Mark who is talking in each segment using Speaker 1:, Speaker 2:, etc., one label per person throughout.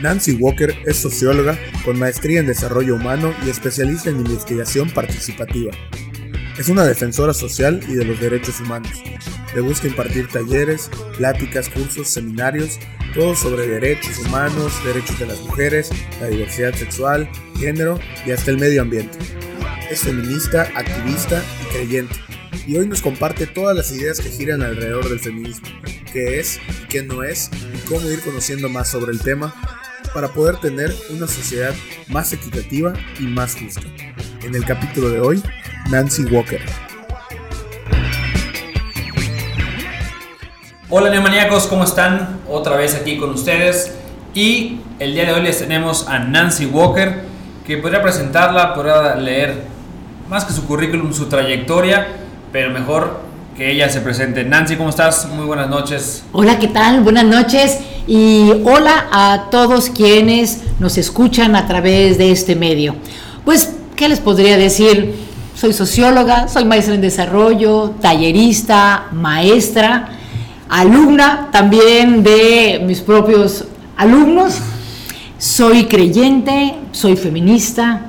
Speaker 1: Nancy Walker es socióloga con maestría en desarrollo humano y especialista en investigación participativa. Es una defensora social y de los derechos humanos. Le gusta impartir talleres, pláticas, cursos, seminarios, todo sobre derechos humanos, derechos de las mujeres, la diversidad sexual, género y hasta el medio ambiente. Es feminista, activista y creyente. Y hoy nos comparte todas las ideas que giran alrededor del feminismo, qué es y qué no es, y cómo ir conociendo más sobre el tema para poder tener una sociedad más equitativa y más justa. En el capítulo de hoy, Nancy Walker.
Speaker 2: Hola neomaníacos, ¿cómo están? Otra vez aquí con ustedes. Y el día de hoy les tenemos a Nancy Walker, que podría presentarla, podría leer más que su currículum, su trayectoria, pero mejor que ella se presente. Nancy, ¿cómo estás? Muy buenas noches.
Speaker 3: Hola, ¿qué tal? Buenas noches y hola a todos quienes nos escuchan a través de este medio. Pues, ¿qué les podría decir? Soy socióloga, soy maestra en desarrollo, tallerista, maestra alumna también de mis propios alumnos. Soy creyente, soy feminista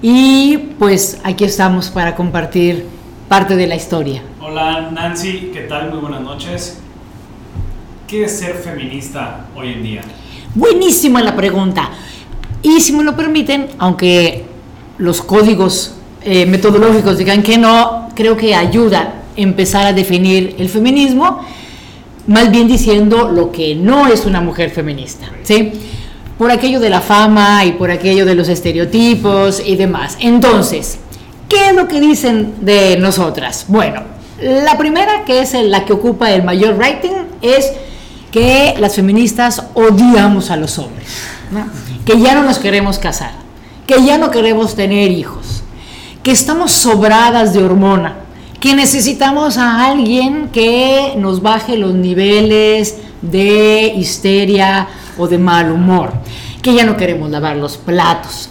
Speaker 3: y pues aquí estamos para compartir parte de la historia.
Speaker 4: Hola Nancy, ¿qué tal? Muy buenas noches. ¿Qué es ser feminista hoy en día?
Speaker 3: Buenísima la pregunta. Y si me lo permiten, aunque los códigos eh, metodológicos digan que no, creo que ayuda a empezar a definir el feminismo más bien diciendo lo que no es una mujer feminista, ¿sí? Por aquello de la fama y por aquello de los estereotipos y demás. Entonces, ¿qué es lo que dicen de nosotras? Bueno, la primera, que es la que ocupa el mayor rating, es que las feministas odiamos a los hombres, que ya no nos queremos casar, que ya no queremos tener hijos, que estamos sobradas de hormona, que necesitamos a alguien que nos baje los niveles de histeria o de mal humor, que ya no queremos lavar los platos,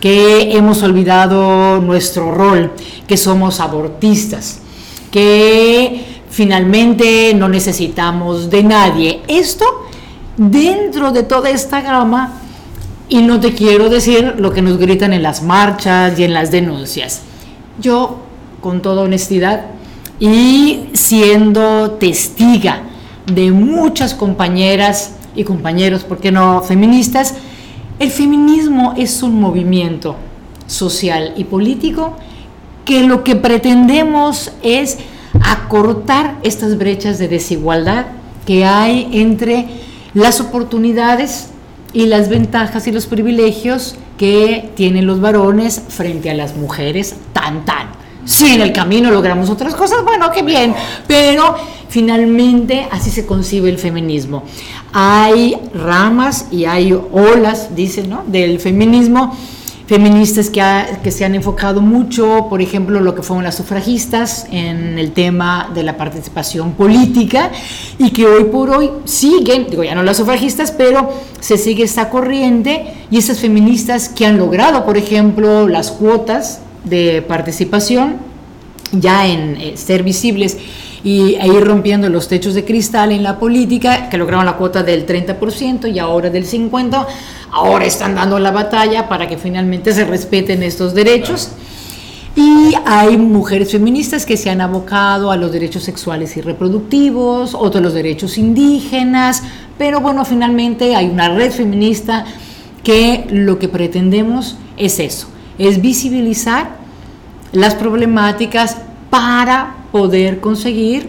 Speaker 3: que hemos olvidado nuestro rol, que somos abortistas, que finalmente no necesitamos de nadie. Esto dentro de toda esta gama, y no te quiero decir lo que nos gritan en las marchas y en las denuncias. Yo con toda honestidad y siendo testiga de muchas compañeras y compañeros, ¿por qué no feministas? El feminismo es un movimiento social y político que lo que pretendemos es acortar estas brechas de desigualdad que hay entre las oportunidades y las ventajas y los privilegios que tienen los varones frente a las mujeres tan tan. Si en el camino logramos otras cosas, bueno, qué bien, pero finalmente así se concibe el feminismo. Hay ramas y hay olas, dicen, ¿no? Del feminismo feministas que, que, se han enfocado mucho, por ejemplo, lo que fueron las sufragistas en el tema de la participación política y que hoy por hoy siguen, digo ya no las sufragistas, pero se sigue esta corriente y esas feministas que han logrado, por ejemplo, las cuotas de participación, ya en eh, ser visibles y e ir rompiendo los techos de cristal en la política, que lograron la cuota del 30% y ahora del 50%, ahora están dando la batalla para que finalmente se respeten estos derechos. Y hay mujeres feministas que se han abocado a los derechos sexuales y reproductivos, otros los derechos indígenas, pero bueno, finalmente hay una red feminista que lo que pretendemos es eso, es visibilizar las problemáticas para poder conseguir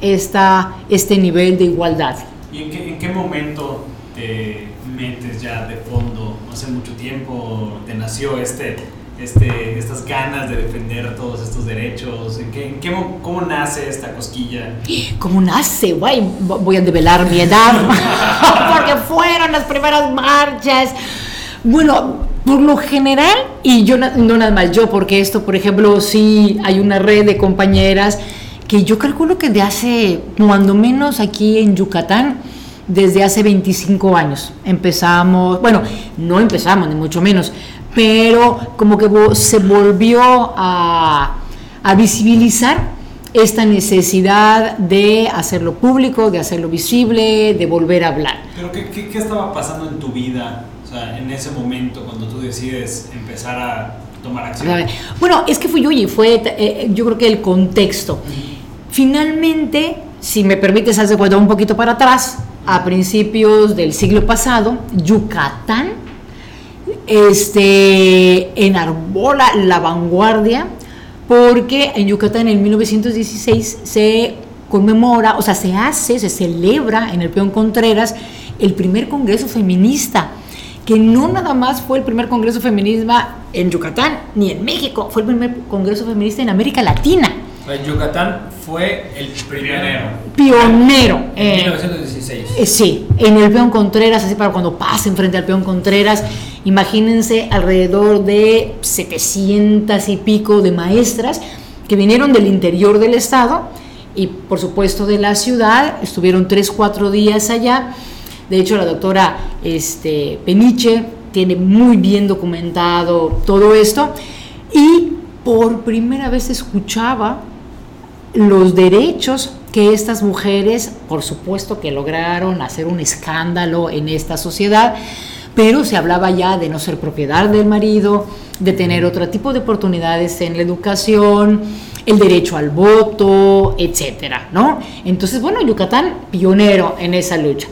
Speaker 3: esta, este nivel de igualdad.
Speaker 4: ¿Y en qué, en qué momento te metes ya de fondo? Hace mucho tiempo te nació este, este, estas ganas de defender todos estos derechos? ¿En qué, en qué, ¿Cómo nace esta cosquilla?
Speaker 3: ¿Cómo nace? Guay, voy a develar mi edad, porque fueron las primeras marchas. Bueno, por lo general, y yo no nada más yo, porque esto, por ejemplo, sí hay una red de compañeras que yo calculo que de hace, cuando menos aquí en Yucatán, desde hace 25 años empezamos, bueno, no empezamos, ni mucho menos, pero como que se volvió a, visibilizar esta necesidad de hacerlo público, de hacerlo visible, de volver a hablar.
Speaker 4: Pero ¿qué, qué, qué estaba pasando en tu vida, o sea, en ese momento cuando tú decides empezar a tomar acción?
Speaker 3: Bueno, es que y fue, eh, yo creo que el contexto. Finalmente, si me permites, hacer cuenta un poquito para atrás, a principios del siglo pasado, Yucatán este, enarbola la vanguardia porque en Yucatán en 1916 se conmemora, o sea, se hace, se celebra en el Peón Contreras el primer Congreso Feminista, que no nada más fue el primer Congreso Feminista en Yucatán ni en México, fue el primer Congreso Feminista en América Latina.
Speaker 2: Yucatán fue el pionero.
Speaker 3: Pionero.
Speaker 2: En 1916. Eh,
Speaker 3: sí, en el Peón Contreras, así para cuando pasen frente al Peón Contreras, imagínense alrededor de 700 y pico de maestras que vinieron del interior del estado y por supuesto de la ciudad, estuvieron 3, 4 días allá. De hecho, la doctora este, Peniche tiene muy bien documentado todo esto y por primera vez escuchaba los derechos que estas mujeres, por supuesto que lograron hacer un escándalo en esta sociedad, pero se hablaba ya de no ser propiedad del marido, de tener otro tipo de oportunidades en la educación, el derecho al voto, etcétera, ¿no? Entonces, bueno, Yucatán pionero en esa lucha.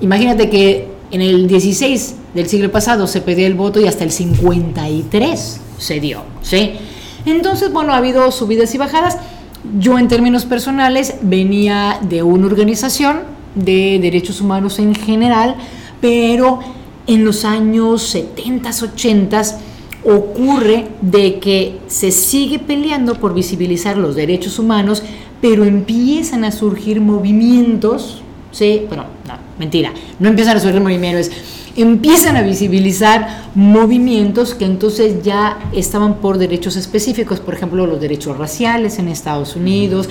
Speaker 3: Imagínate que en el 16 del siglo pasado se pedía el voto y hasta el 53 se dio, ¿sí? Entonces, bueno, ha habido subidas y bajadas. Yo en términos personales venía de una organización de derechos humanos en general, pero en los años 70, 80 ocurre de que se sigue peleando por visibilizar los derechos humanos, pero empiezan a surgir movimientos, ¿sí? Bueno, no, mentira, no empiezan a surgir movimientos, empiezan a visibilizar movimientos que entonces ya estaban por derechos específicos, por ejemplo, los derechos raciales en Estados Unidos,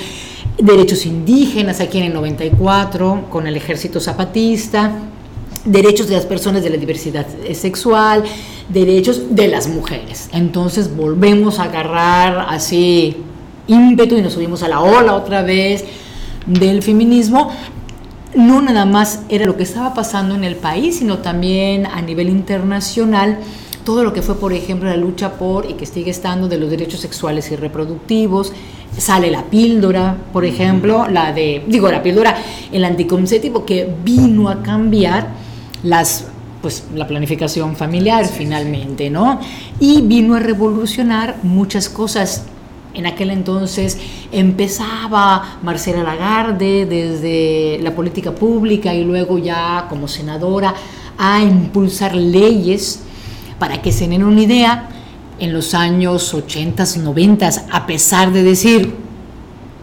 Speaker 3: derechos indígenas aquí en el 94 con el ejército zapatista, derechos de las personas de la diversidad sexual, derechos de las mujeres. Entonces volvemos a agarrar así ímpetu y nos subimos a la ola otra vez del feminismo, no nada más era lo que estaba pasando en el país, sino también a nivel internacional, todo lo que fue, por ejemplo, la lucha por, y que sigue estando, de los derechos sexuales y reproductivos. Sale la píldora, por ejemplo, la de, digo, la píldora, el anticonceptivo, que vino a cambiar las pues la planificación familiar finalmente, ¿no? Y vino a revolucionar muchas cosas en aquel entonces empezaba Marcela Lagarde desde la política pública y luego ya como senadora a impulsar leyes para que se den una idea en los años 80, 90, a pesar de decir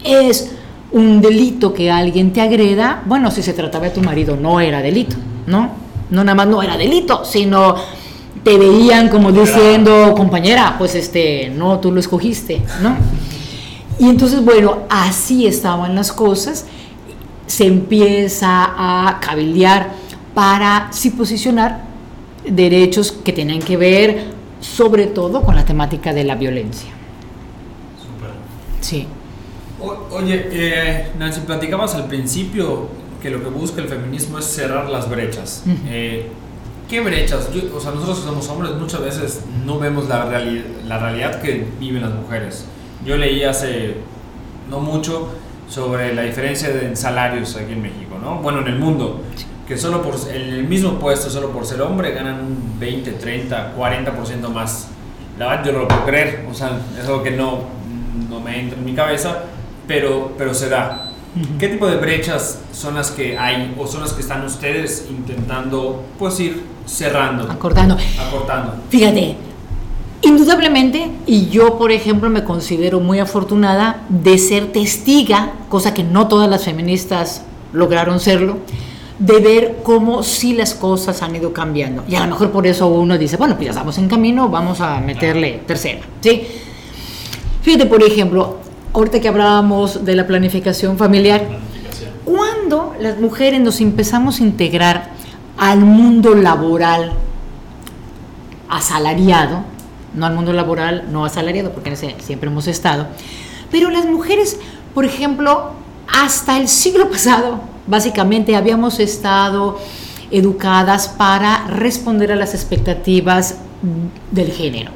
Speaker 3: es un delito que alguien te agreda, bueno, si se trataba de tu marido no era delito, ¿no? No nada más no era delito, sino te veían como diciendo, compañera, pues este, no, tú lo escogiste, ¿no? Y entonces, bueno, así estaban las cosas, se empieza a cabildear para sí posicionar derechos que tienen que ver sobre todo con la temática de la violencia.
Speaker 4: Súper.
Speaker 3: Sí.
Speaker 2: oye, eh, Nancy, platicabas al principio que lo que busca el feminismo es cerrar las brechas. ¿Qué brechas? o sea, nosotros que somos hombres muchas veces no vemos la, la realidad que viven las mujeres. Yo leí hace no mucho sobre la diferencia de salarios aquí en México, ¿no? Bueno, en el mundo, que solo por en el mismo puesto, solo por ser hombre, ganan un 20, 30, 40% más. La verdad yo no lo puedo creer, o sea, es algo que no, no me entra en mi cabeza, pero, pero se da. ¿Qué tipo de brechas son las que hay o son las que están ustedes intentando pues ir cerrando?
Speaker 3: Acortando.
Speaker 2: Acortando.
Speaker 3: Fíjate, indudablemente, y yo por ejemplo me considero muy afortunada de ser testiga, cosa que no todas las feministas lograron serlo, de ver cómo sí las cosas han ido cambiando. Y a lo mejor por eso uno dice, bueno, pues ya estamos en camino, vamos a meterle tercera. ¿sí? Fíjate, por ejemplo, ahorita que hablábamos de la planificación familiar, cuando las mujeres nos empezamos a integrar al mundo laboral asalariado, no al mundo laboral no asalariado, porque siempre hemos estado, Pero las mujeres, por ejemplo, hasta el siglo pasado, básicamente habíamos estado educadas para responder a las expectativas del género.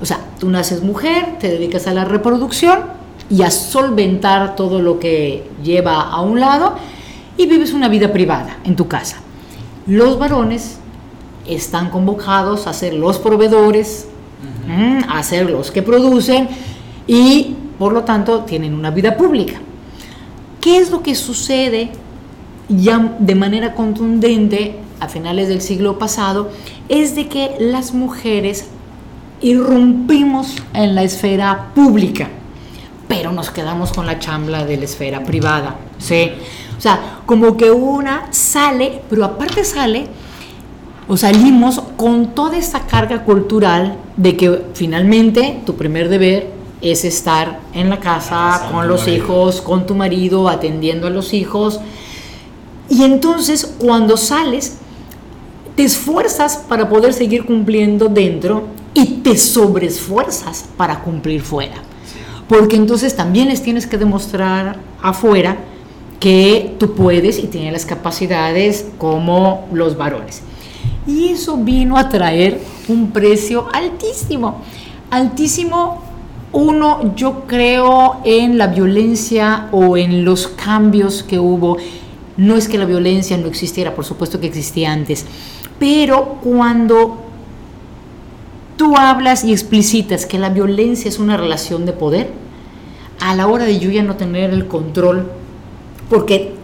Speaker 3: O sea, tú naces mujer, te dedicas a la reproducción y a solventar todo lo que lleva a un lado y vives una vida privada en tu casa. Los varones están convocados a ser los proveedores, a ser los que producen y por lo tanto tienen una vida pública. ¿Qué es lo que sucede ya de manera contundente a finales del siglo pasado? Es de que las mujeres irrumpimos en la esfera pública, pero nos quedamos con la chambla de la esfera privada. ¿sí? O sea, como que una sale, pero aparte sale, o salimos con toda esta carga cultural de que finalmente tu primer deber es estar en la casa con los hijos, con tu marido, atendiendo a los hijos. Y entonces cuando sales, te esfuerzas para poder seguir cumpliendo dentro y te sobreesfuerzas para cumplir fuera. Porque entonces también les tienes que demostrar afuera que tú puedes y tienes las capacidades como los varones. Y eso vino a traer un precio altísimo, altísimo uno, yo creo en la violencia o en los cambios que hubo. No es que la violencia no existiera, por supuesto que existía antes, pero cuando tú hablas y explicitas que la violencia es una relación de poder, a la hora de yo ya no tener el control, porque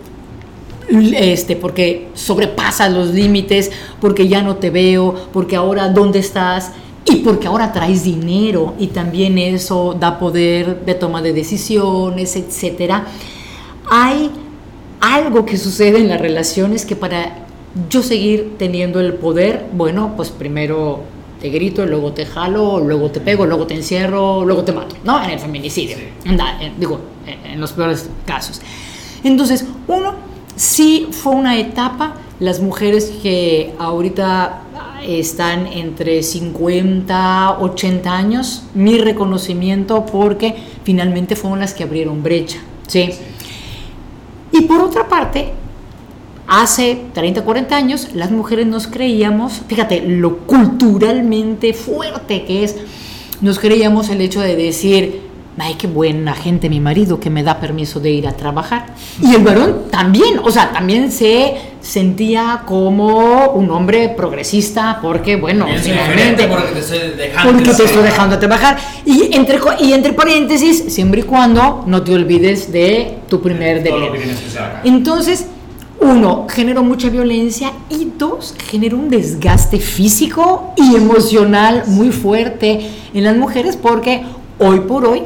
Speaker 3: este, porque sobrepasas los límites, porque ya no te veo, porque ahora dónde estás, y porque ahora traes dinero y también eso da poder de toma de decisiones, etcétera. Hay algo que sucede en las relaciones que para yo seguir teniendo el poder, bueno, pues primero te grito, luego te jalo, luego te pego, luego te encierro, luego te mato, ¿no? En el feminicidio, digo, en los peores casos. Entonces, uno, sí fue una etapa, las mujeres que ahorita están entre 50, 80 años, mi reconocimiento porque finalmente fueron las que abrieron brecha. ¿sí? Y por otra parte, hace 30, 40 años las mujeres nos creíamos, fíjate, lo culturalmente fuerte que es, nos creíamos el hecho de decir, ay, qué buena gente mi marido que me da permiso de ir a trabajar. Y el varón también, o sea, también se sentía como un hombre progresista porque, bueno, finalmente,
Speaker 2: porque te estoy dejando,
Speaker 3: porque te estoy dejando trabajar. Y entre, y entre paréntesis, siempre y cuando no te olvides de tu primer deber. Entonces, uno, generó mucha violencia y dos, generó un desgaste físico y emocional muy fuerte en las mujeres porque hoy por hoy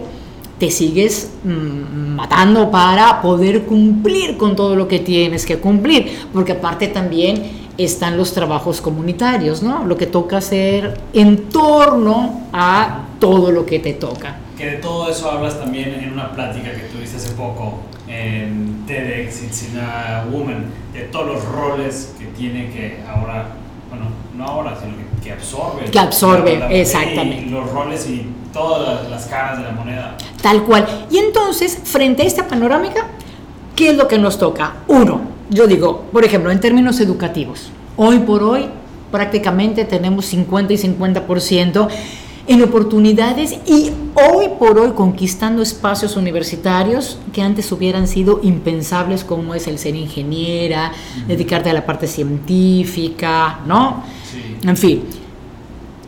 Speaker 3: te sigues mm, matando para poder cumplir con todo lo que tienes que cumplir, porque aparte también están los trabajos comunitarios, ¿no? Lo que toca hacer en torno a todo lo que te toca.
Speaker 4: Que de todo eso hablas también en una plática que tuviste hace poco en TEDx It's in a Woman, de todos los roles que tiene que ahora, bueno, no ahora, sino que, absorbe.
Speaker 3: Que absorbe, exactamente.
Speaker 4: los roles y todas las caras de la moneda.
Speaker 3: Tal cual. Y entonces, frente a esta panorámica, ¿qué es lo que nos toca? Uno, yo digo, por ejemplo, en términos educativos, hoy por hoy prácticamente tenemos 50 y 50% en oportunidades y hoy por hoy conquistando espacios universitarios que antes hubieran sido impensables como es el ser ingeniera, dedicarte a la parte científica, ¿no? En fin,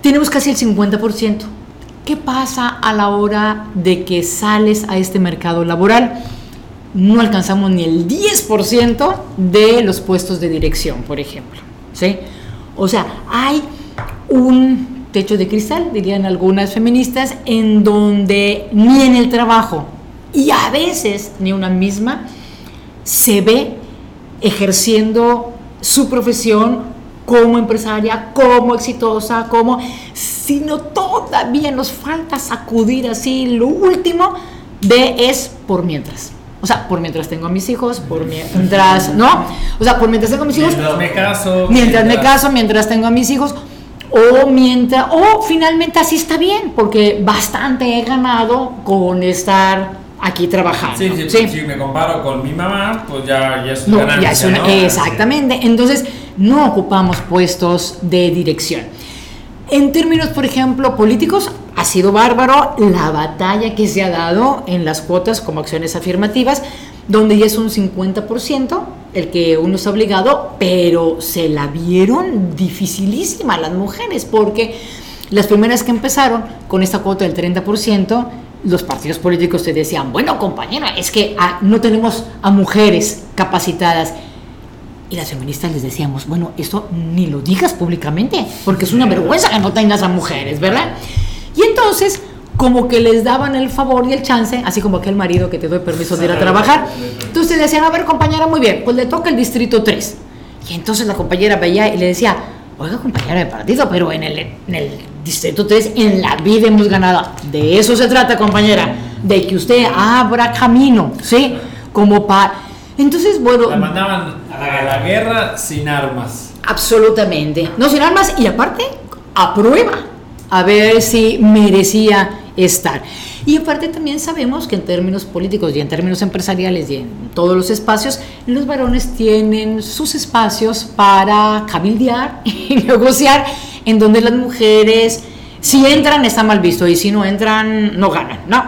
Speaker 3: tenemos casi el 50%. ¿Qué pasa a la hora de que sales a este mercado laboral? No alcanzamos ni el 10% de los puestos de dirección, por ejemplo. ¿sí? O sea, hay un techo de cristal, dirían algunas feministas, en donde ni en el trabajo y a veces ni una misma se ve ejerciendo su profesión como empresaria, como exitosa, como, sino todavía nos falta sacudir así lo último de es por mientras. O sea, por mientras tengo a mis hijos, por mientras, ¿no? O sea, por mientras tengo a mis hijos.
Speaker 2: Mientras me caso.
Speaker 3: Mientras, me caso, mientras tengo a mis hijos. O mientras, o finalmente así está bien, porque bastante he ganado con estar aquí trabajando.
Speaker 2: Sí, sí,
Speaker 3: ¿sí?
Speaker 2: si me comparo con mi mamá, pues ya, ya es
Speaker 3: No,
Speaker 2: ganancia,
Speaker 3: ya es una-
Speaker 2: ¿no?
Speaker 3: exactamente. Entonces, no ocupamos puestos de dirección. En términos, por ejemplo, políticos, ha sido bárbaro la batalla que se ha dado en las cuotas como acciones afirmativas, donde ya es un 50% el que uno está obligado, pero se la vieron dificilísima las mujeres, porque las primeras que empezaron con esta cuota del 30%, los partidos políticos te decían, bueno compañera, es que ah, no tenemos a mujeres capacitadas. Y las feministas les decíamos, bueno, esto ni lo digas públicamente, porque es una vergüenza que no tengas a mujeres, ¿verdad? Y entonces, como que les daban el favor y el chance, así como aquel marido que te doy permiso de ir a trabajar. Entonces decían, a ver compañera, muy bien, pues le toca el distrito 3. Y entonces la compañera veía y le decía, oiga compañera de partido, pero en el, en el distrito 3 en la vida hemos ganado. De eso se trata, compañera, de que usted abra camino, ¿sí? Como para... Entonces, bueno...
Speaker 2: La mandaban a la guerra sin armas.
Speaker 3: Absolutamente. No sin armas y aparte a prueba, a ver si merecía estar. Y aparte también sabemos que en términos políticos y en términos empresariales y en todos los espacios, los varones tienen sus espacios para cabildear y negociar, en donde las mujeres, si entran, está mal visto y si no entran, no ganan, ¿no?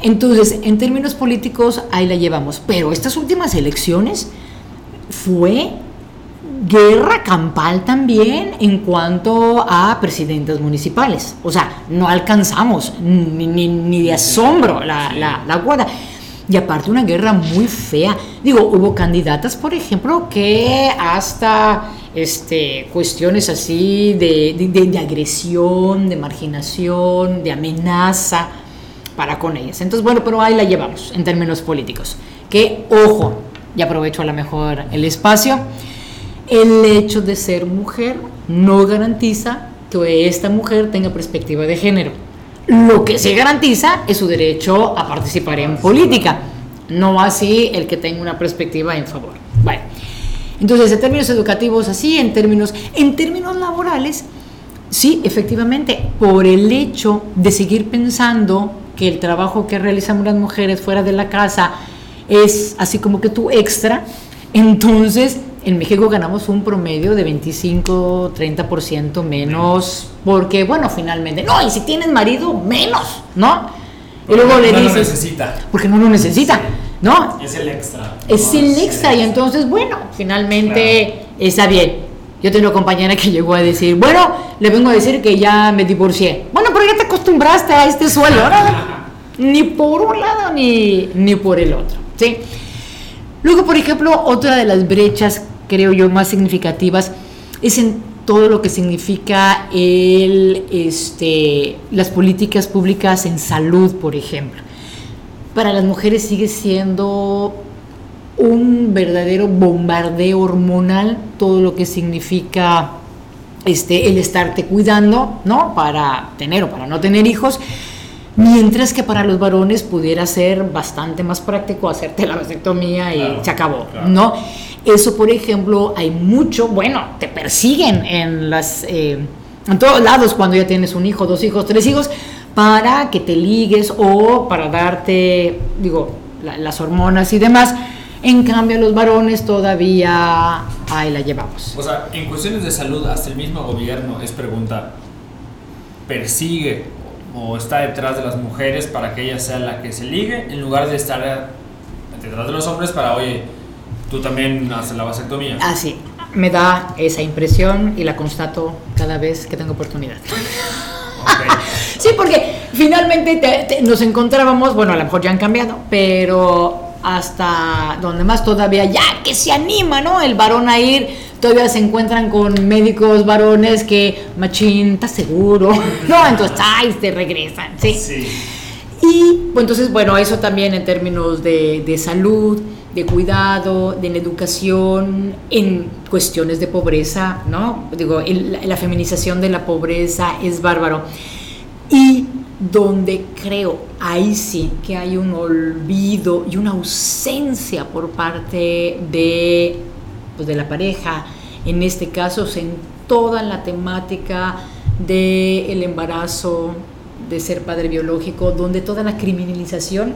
Speaker 3: Entonces, en términos políticos, ahí la llevamos. Pero estas últimas elecciones fue guerra campal también en cuanto a presidentes municipales. O sea, no alcanzamos ni, ni- ni de asombro la, la, la cuota. Y aparte una guerra muy fea. Digo, hubo candidatas, por ejemplo, que hasta este, cuestiones así de, de- de- de agresión, de marginación, de amenaza para con ellas. Entonces, bueno, pero ahí la llevamos en términos políticos. Que, ojo, y aprovecho a lo mejor el espacio, el hecho de ser mujer no garantiza que esta mujer tenga perspectiva de género. Lo que se garantiza es su derecho a participar en política, no así el que tenga una perspectiva en favor. Bueno, entonces en términos educativos así, en términos, en términos laborales, sí, efectivamente, por el hecho de seguir pensando que el trabajo que realizamos las mujeres fuera de la casa es así como que tú extra, entonces en México ganamos un promedio de 25, 30% menos, porque bueno, finalmente, no, y si tienes marido, menos, ¿no? Y luego le
Speaker 2: no lo
Speaker 3: dices,
Speaker 2: necesita.
Speaker 3: porque no lo necesita, ¿no?
Speaker 4: Es el extra.
Speaker 3: Es
Speaker 4: No,
Speaker 3: el
Speaker 4: sí,
Speaker 3: extra y entonces, bueno, finalmente está bien. Yo tengo una compañera que llegó a decir, bueno, le vengo a decir que ya me divorcié. Bueno, pero ya te acostumbraste a este suelo, ¿no? Ni por un lado ni, ni por el otro, ¿sí? Luego, por ejemplo, otra de las brechas, creo yo, más significativas es en todo lo que significa el, este, las políticas públicas en salud, por ejemplo. Para las mujeres sigue siendo un verdadero bombardeo hormonal todo lo que significa este, el estarte cuidando, ¿no? Para tener o para no tener hijos. Mientras que para los varones pudiera ser bastante más práctico hacerte la vasectomía y
Speaker 2: Claro,
Speaker 3: se acabó,
Speaker 2: claro.
Speaker 3: ¿no? Eso, por ejemplo, hay mucho, bueno, te persiguen en las, eh, en todos lados cuando ya tienes un hijo, dos hijos, tres hijos, para que te ligues o para darte, digo, la- las hormonas y demás. En cambio, los varones todavía ahí la llevamos.
Speaker 2: O sea, en cuestiones de salud, hasta el mismo gobierno es pregunta, persigue o está detrás de las mujeres para que ella sea la que se ligue, en lugar de estar detrás de los hombres para, oye, tú también haces la vasectomía.
Speaker 3: Así, me da esa impresión y la constato cada vez que tengo oportunidad. Sí, porque finalmente te- te- nos encontrábamos, bueno, a lo mejor ya han cambiado, pero hasta donde más todavía, ya que se anima, ¿no? El varón a ir, todavía se encuentran con médicos varones que, machín, ¿estás seguro? No, entonces, ay, te regresan, ¿sí?
Speaker 4: Sí.
Speaker 3: Y pues, entonces, bueno, eso también en términos de, de salud, de cuidado, de educación, en cuestiones de pobreza, ¿no? Digo, la, feminización de la pobreza es bárbaro. Y donde creo, ahí sí, que hay un olvido y una ausencia por parte de, pues, de la pareja, en este caso, en toda la temática del embarazo, de ser padre biológico, donde toda la criminalización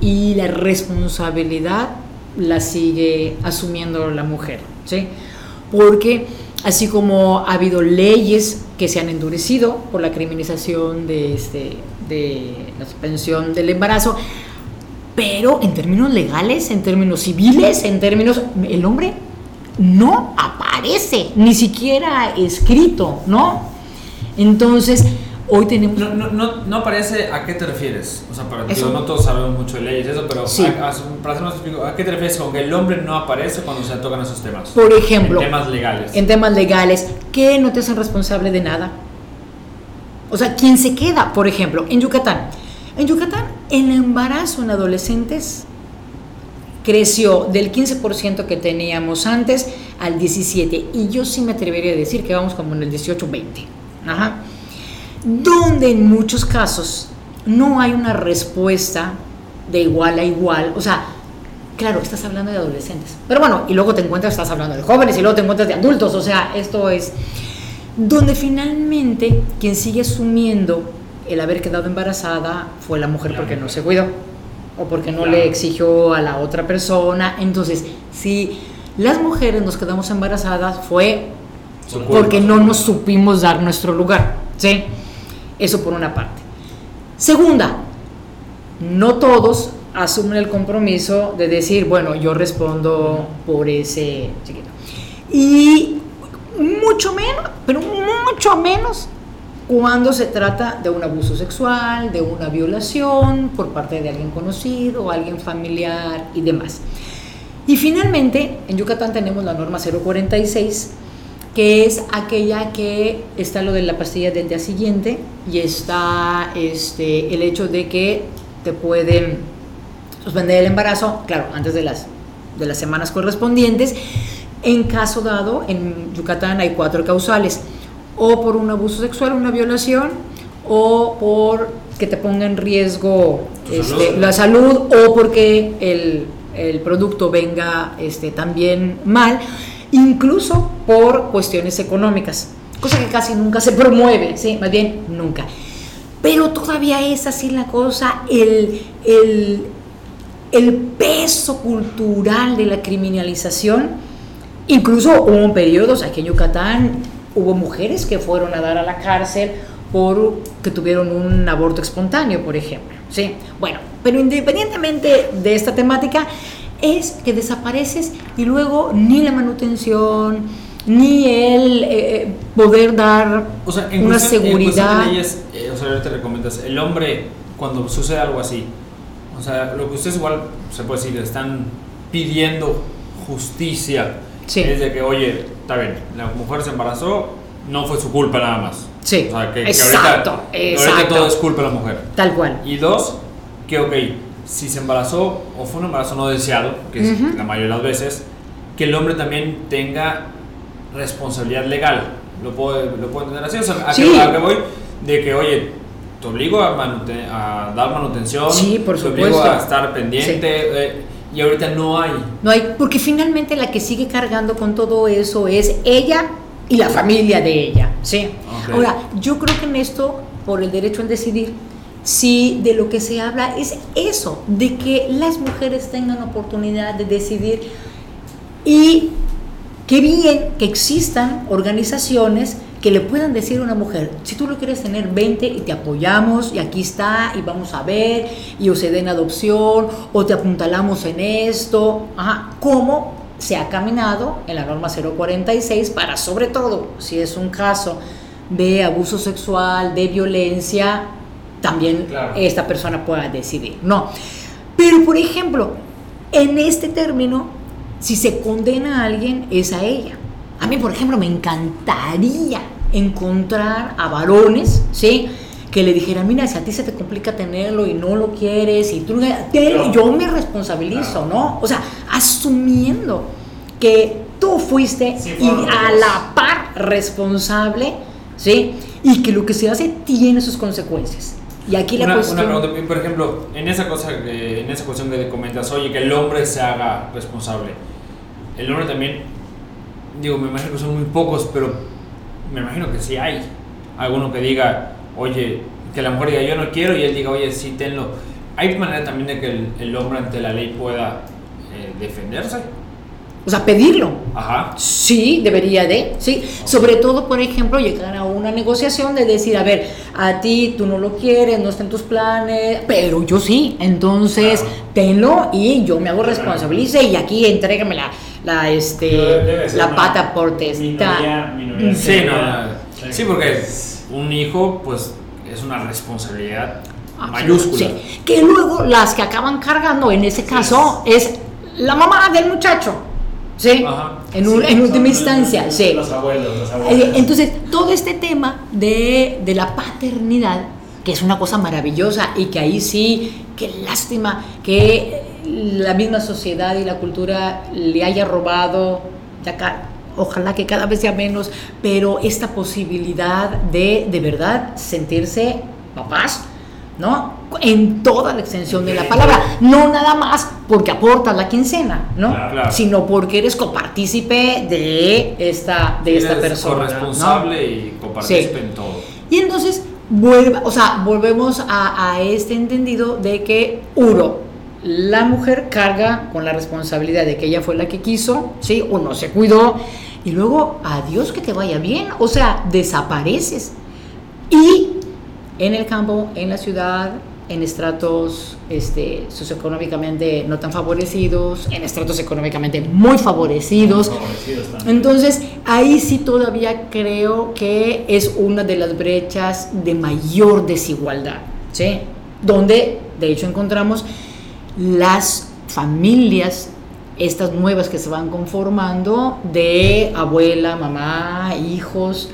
Speaker 3: y la responsabilidad la sigue asumiendo la mujer, ¿sí? Porque así como ha habido leyes que se han endurecido por la criminalización de, este, de la suspensión del embarazo, pero en términos legales, en términos civiles, en términos... El hombre no aparece, ni siquiera escrito, ¿no? Entonces, hoy tenemos...
Speaker 2: No, no, no, no aparece a qué te refieres. O sea, para, digo, no todos sabemos mucho de leyes, eso, pero
Speaker 3: Sí.
Speaker 2: a, a- para hacer más explico, ¿a qué te refieres con que el hombre no aparece cuando se tocan esos temas?
Speaker 3: Por ejemplo,
Speaker 2: En temas legales.
Speaker 3: en temas legales que no te hacen responsable de nada. O sea, ¿quién se queda? Por ejemplo, en Yucatán. En Yucatán, el embarazo en adolescentes creció del 15% que teníamos antes al 17%. Y yo sí me atrevería a decir que vamos como en el 18-20%. Ajá. Donde en muchos casos no hay una respuesta de igual a igual. O sea, Claro, estás hablando de adolescentes. Pero bueno, y luego te encuentras, estás hablando de jóvenes y luego te encuentras de adultos. O sea, esto es donde finalmente quien sigue asumiendo el haber quedado embarazada fue la mujer porque no se cuidó o porque no le exigió a la otra persona. Entonces, si las mujeres nos quedamos embarazadas fue porque no nos supimos dar nuestro lugar. ¿Sí? Eso por una parte. Segunda, no todos asumen el compromiso de decir, bueno, yo respondo por ese chiquito. Y mucho menos, pero mucho menos cuando se trata de un abuso sexual, de una violación por parte de alguien conocido, alguien familiar y demás. Y finalmente, en Yucatán tenemos la norma 046, que es aquella que está lo de la pastilla del día siguiente y está este, el hecho de que te pueden suspender el embarazo, claro, antes de las, de las semanas correspondientes. En caso dado, en Yucatán hay cuatro causales, o por un abuso sexual, una violación, o por que te ponga en riesgo este,
Speaker 2: salud.
Speaker 3: la salud, o porque el, el producto venga este, también mal, incluso por cuestiones económicas, cosa que casi nunca se promueve, ¿sí? más bien nunca. Pero todavía es así la cosa, el, el, el peso cultural de la criminalización. Incluso hubo periodos aquí en Yucatán, hubo mujeres que fueron a dar a la cárcel por que tuvieron un aborto espontáneo, por ejemplo. ¿sí? Bueno, pero independientemente de esta temática, es que desapareces y luego ni la manutención, ni el eh, poder dar
Speaker 2: O sea, en
Speaker 3: una
Speaker 2: cuestión- en
Speaker 3: seguridad.
Speaker 2: de leyes, eh, o sea, ahorita recomiendas, el hombre, cuando sucede algo así, o sea, lo que ustedes igual se puede decir, están pidiendo justicia.
Speaker 3: Sí.
Speaker 2: Es de que, oye, está bien, la mujer se embarazó, no fue su culpa nada más.
Speaker 3: Sí,
Speaker 2: O sea, que, que
Speaker 3: exacto,
Speaker 2: ahorita, que
Speaker 3: exacto.
Speaker 2: ahorita todo es culpa de la mujer.
Speaker 3: Tal cual.
Speaker 2: Y dos, que ok, si se embarazó o fue un embarazo no deseado, que es
Speaker 3: Ujú.
Speaker 2: la mayoría de las veces, que el hombre también tenga responsabilidad legal. Lo puedo, lo puedo entender así. O sea, ¿a,
Speaker 3: Sí.
Speaker 2: qué, a voy? De que, oye, te obligo a, a dar manutención,
Speaker 3: Sí, por
Speaker 2: te obligo a estar pendiente, eh, y ahorita no hay.
Speaker 3: No hay, porque finalmente la que sigue cargando con todo eso es ella y la familia de ella, ¿sí?
Speaker 2: Ok.
Speaker 3: Ahora, yo creo que en esto, por el derecho al decidir, sí de lo que se habla es eso, de que las mujeres tengan oportunidad de decidir y qué bien que existan organizaciones que le puedan decir a una mujer, si tú lo quieres tener, 20 y te apoyamos y aquí está y vamos a ver y o se den adopción o te apuntalamos en esto, Ajá, cómo se ha caminado en la norma 046 para sobre todo si es un caso de abuso sexual, de violencia, también
Speaker 2: Claro.
Speaker 3: esta persona pueda decidir. No. Pero por ejemplo, en este término, si se condena a alguien, es a ella. A mí, por ejemplo, me encantaría encontrar a varones, ¿sí? Que le dijeran, mira, si a ti se te complica tenerlo y no lo quieres, y tú, te-
Speaker 2: No.
Speaker 3: yo me responsabilizo, ¿no? O sea, asumiendo que tú fuiste
Speaker 4: Sí,
Speaker 3: y a la par responsable, ¿sí? Y que lo que se hace tiene sus consecuencias. Y aquí la
Speaker 2: Una,
Speaker 3: cuestión...
Speaker 2: una pregunta, por ejemplo, en esa cosa, en esa cuestión que comentas, oye, que el hombre se haga responsable. El hombre también, digo, me imagino que son muy pocos, pero me imagino que sí hay alguno que diga, oye, que la mujer diga yo no quiero y él diga, oye, sí, tenlo. ¿hay manera también de que el, el hombre ante la ley pueda eh, defenderse?
Speaker 3: O sea, pedirlo.
Speaker 2: Ajá.
Speaker 3: Sí, debería de, sí. Sobre todo, por ejemplo, llegar a una negociación de decir, a ver, a ti tú no lo quieres, no está en tus planes, pero yo sí. Entonces,
Speaker 4: Claro.
Speaker 3: tenlo y yo me hago responsabilice y aquí entrégame la, la, este, la
Speaker 4: una
Speaker 3: pata por testa.
Speaker 4: Minoría, minoría.
Speaker 2: Sí, no,
Speaker 4: Sí.
Speaker 2: sí, porque un hijo, pues, es una responsabilidad mayúscula.
Speaker 3: Sí. Que luego las que acaban cargando en ese caso es la mamá del muchacho. ¿Sí?
Speaker 2: Ajá.
Speaker 3: En, un- en última instancia,
Speaker 4: los-
Speaker 3: sí.
Speaker 4: Los abuelos, los
Speaker 3: Eh,
Speaker 4: abuelos.
Speaker 3: Entonces, todo este tema de, de la paternidad, que es una cosa maravillosa y que ahí sí, qué lástima que la misma sociedad y la cultura le haya robado, ya ca- ojalá que cada vez sea menos, pero esta posibilidad de de verdad sentirse papás, ¿no? En toda la extensión de la palabra, no nada más porque aportas la quincena, ¿no?
Speaker 4: Claro,
Speaker 2: claro.
Speaker 3: Sino porque eres copartícipe de esta, de esta persona. ¿no?
Speaker 2: corresponsable y copartícipe en todo.
Speaker 3: Y entonces, vuelve, o sea, volvemos a, a este entendido de que, uno, la mujer carga con la responsabilidad de que ella fue la que quiso, ¿sí? O no se cuidó, y luego, adiós, que te vaya bien, o sea, desapareces. Y en el campo, en la ciudad, en estratos este, socioeconómicamente no tan favorecidos, en estratos económicamente muy favorecidos,
Speaker 4: Favorecidos también.
Speaker 3: entonces, ahí sí todavía creo que es una de las brechas de mayor desigualdad, ¿sí? Donde, de hecho, encontramos las familias, estas nuevas que se van conformando, de abuela, mamá, hijos,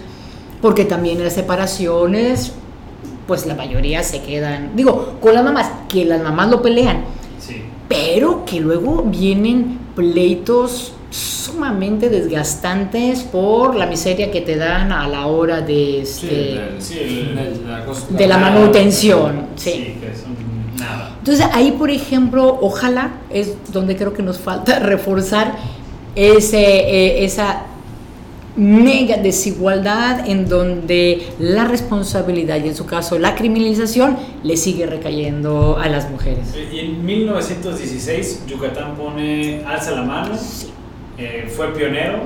Speaker 3: porque también las separaciones, pues la mayoría se quedan, digo, con las mamás, que las mamás lo pelean,
Speaker 4: Sí.
Speaker 3: pero que luego vienen pleitos sumamente desgastantes por la miseria que te dan a la hora de, este,
Speaker 4: Sí, el-
Speaker 2: el- la cosa-
Speaker 3: de la manutención.
Speaker 4: Sí,
Speaker 3: Sí.
Speaker 4: que son nada.
Speaker 3: Entonces ahí, por ejemplo, ojalá es donde creo que nos falta reforzar ese, eh, esa mega desigualdad en donde la responsabilidad y en su caso la criminalización le sigue recayendo a las mujeres.
Speaker 4: Y en 1916 Yucatán pone alza la mano, eh, fue pionero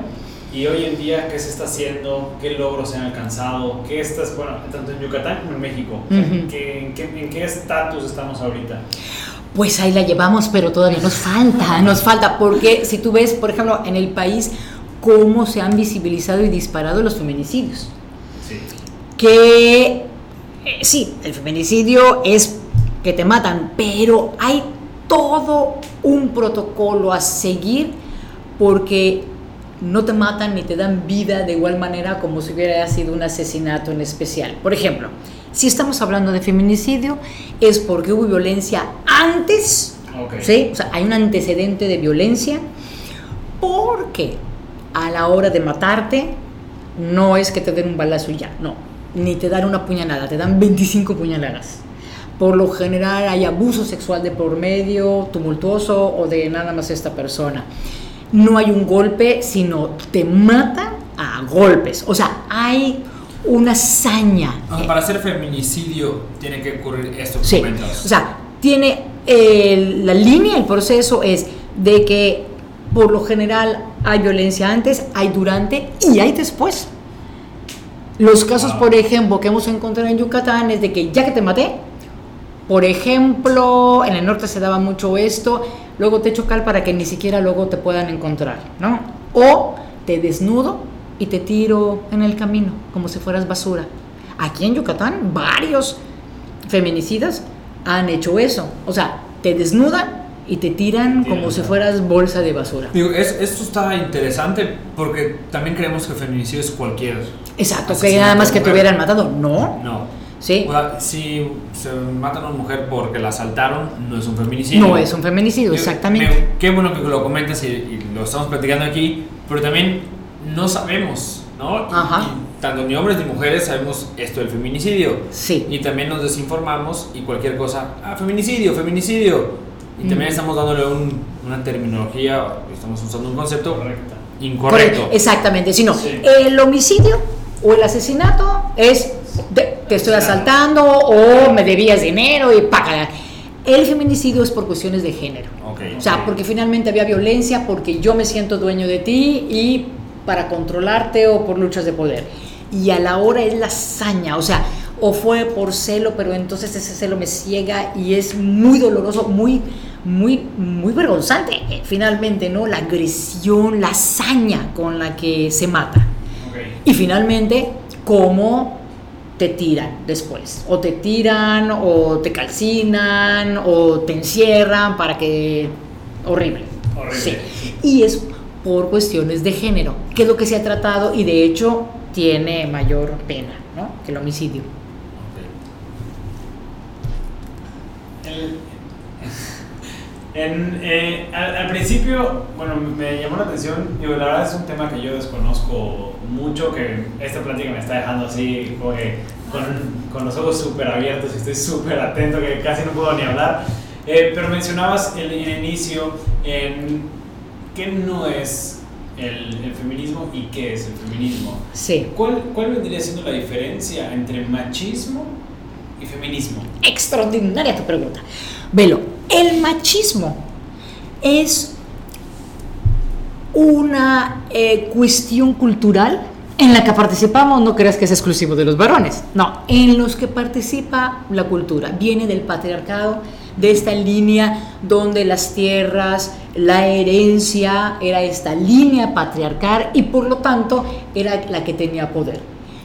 Speaker 4: y hoy en día qué se está haciendo, qué logros se han alcanzado, qué estás, bueno, tanto en Yucatán como en México,
Speaker 3: Ujú.
Speaker 4: ¿qué- en qué en qué estatus estamos ahorita?
Speaker 3: Pues ahí la llevamos, pero todavía nos falta, nos falta, porque si tú ves, por ejemplo, en el país, cómo se han visibilizado y disparado los feminicidios.
Speaker 4: Sí.
Speaker 3: Que eh, sí, el feminicidio es que te matan, pero hay todo un protocolo a seguir porque no te matan ni te dan vida de igual manera como si hubiera sido un asesinato en especial. Por ejemplo, si estamos hablando de feminicidio es porque hubo violencia antes,
Speaker 4: Ok.
Speaker 3: ¿sí? O sea, hay un antecedente de violencia porque a la hora de matarte no es que te den un balazo y ya, no, ni te dan una puñalada, te dan 25 puñaladas. Por lo general hay abuso sexual de por medio, tumultuoso o de nada más esta persona. No hay un golpe, sino te matan a golpes. O sea, hay una hazaña.
Speaker 2: Para hacer feminicidio tiene que ocurrir esto que
Speaker 3: Sí, o sea, tiene el- la línea, el proceso es de que por lo general hay violencia antes, hay durante y hay después. Los casos,
Speaker 4: Wow.
Speaker 3: por ejemplo, que hemos encontrado en Yucatán es de que ya que te maté, por ejemplo, en el norte se daba mucho esto, luego te echo cal para que ni siquiera luego te puedan encontrar, ¿no? O te desnudo y te tiro en el camino, como si fueras basura. Aquí en Yucatán, varios feminicidas han hecho eso. O sea, te desnudan y te tiran como si fueras bolsa de basura.
Speaker 2: Digo, es- esto está interesante porque también creemos que feminicidio es cualquier.
Speaker 3: Exacto, que nada más que te hubieran matado. No,
Speaker 2: No.
Speaker 3: sí.
Speaker 2: O sea, si se matan a una mujer porque la asaltaron, no es un feminicidio.
Speaker 3: No es un feminicidio,
Speaker 2: Digo,
Speaker 3: exactamente.
Speaker 2: me- qué bueno que lo comentas y, y lo estamos platicando aquí, pero también no sabemos, ¿no?
Speaker 3: Ajá.
Speaker 2: Y tanto ni hombres ni mujeres sabemos esto del feminicidio.
Speaker 3: Sí.
Speaker 2: Y también nos desinformamos y cualquier cosa, ah, feminicidio, feminicidio. Y también
Speaker 3: Mm.
Speaker 2: estamos dándole un- una terminología, estamos usando un concepto
Speaker 4: Correcta.
Speaker 2: incorrecto.
Speaker 3: Correcto, Exactamente, si no,
Speaker 4: Sí.
Speaker 3: el homicidio o el asesinato es de- te estoy asaltando o me debías dinero y págala. El feminicidio es por cuestiones de género.
Speaker 2: Ok.
Speaker 3: O sea, porque finalmente había violencia, porque yo me siento dueño de ti y para controlarte o por luchas de poder. Y a la hora es la hazaña, o sea, o fue por celo, pero entonces ese celo me ciega y es muy doloroso, muy, muy, muy vergonzante, eh, finalmente, ¿no? La agresión, la hazaña con la que se mata. Y finalmente, cómo te tiran después. O te tiran, o te calcinan, o te encierran para que... Horrible.
Speaker 4: Horrible,
Speaker 3: Sí.
Speaker 4: sí.
Speaker 3: Y es por cuestiones de género, que es lo que se ha tratado y de hecho tiene mayor pena, ¿no? Que el homicidio.
Speaker 4: El- en, eh, al, al principio, bueno, me llamó la atención, digo, la verdad es un tema que yo desconozco mucho, que esta plática me está dejando así como que con, con los ojos súper abiertos y estoy súper atento, que casi no puedo ni hablar. Eh, pero mencionabas el, el inicio en qué no es el, el feminismo y qué es el feminismo.
Speaker 3: Sí.
Speaker 4: ¿Cuál, ¿Cuál vendría siendo la diferencia entre machismo y feminismo?
Speaker 3: Extraordinaria tu pregunta. Velo, el machismo es una eh, cuestión cultural en la que participamos, no creas que es exclusivo de los varones, no, en los que participa la cultura, viene del patriarcado, de esta línea donde las tierras, la herencia era esta línea patriarcal y por lo tanto era la que tenía poder.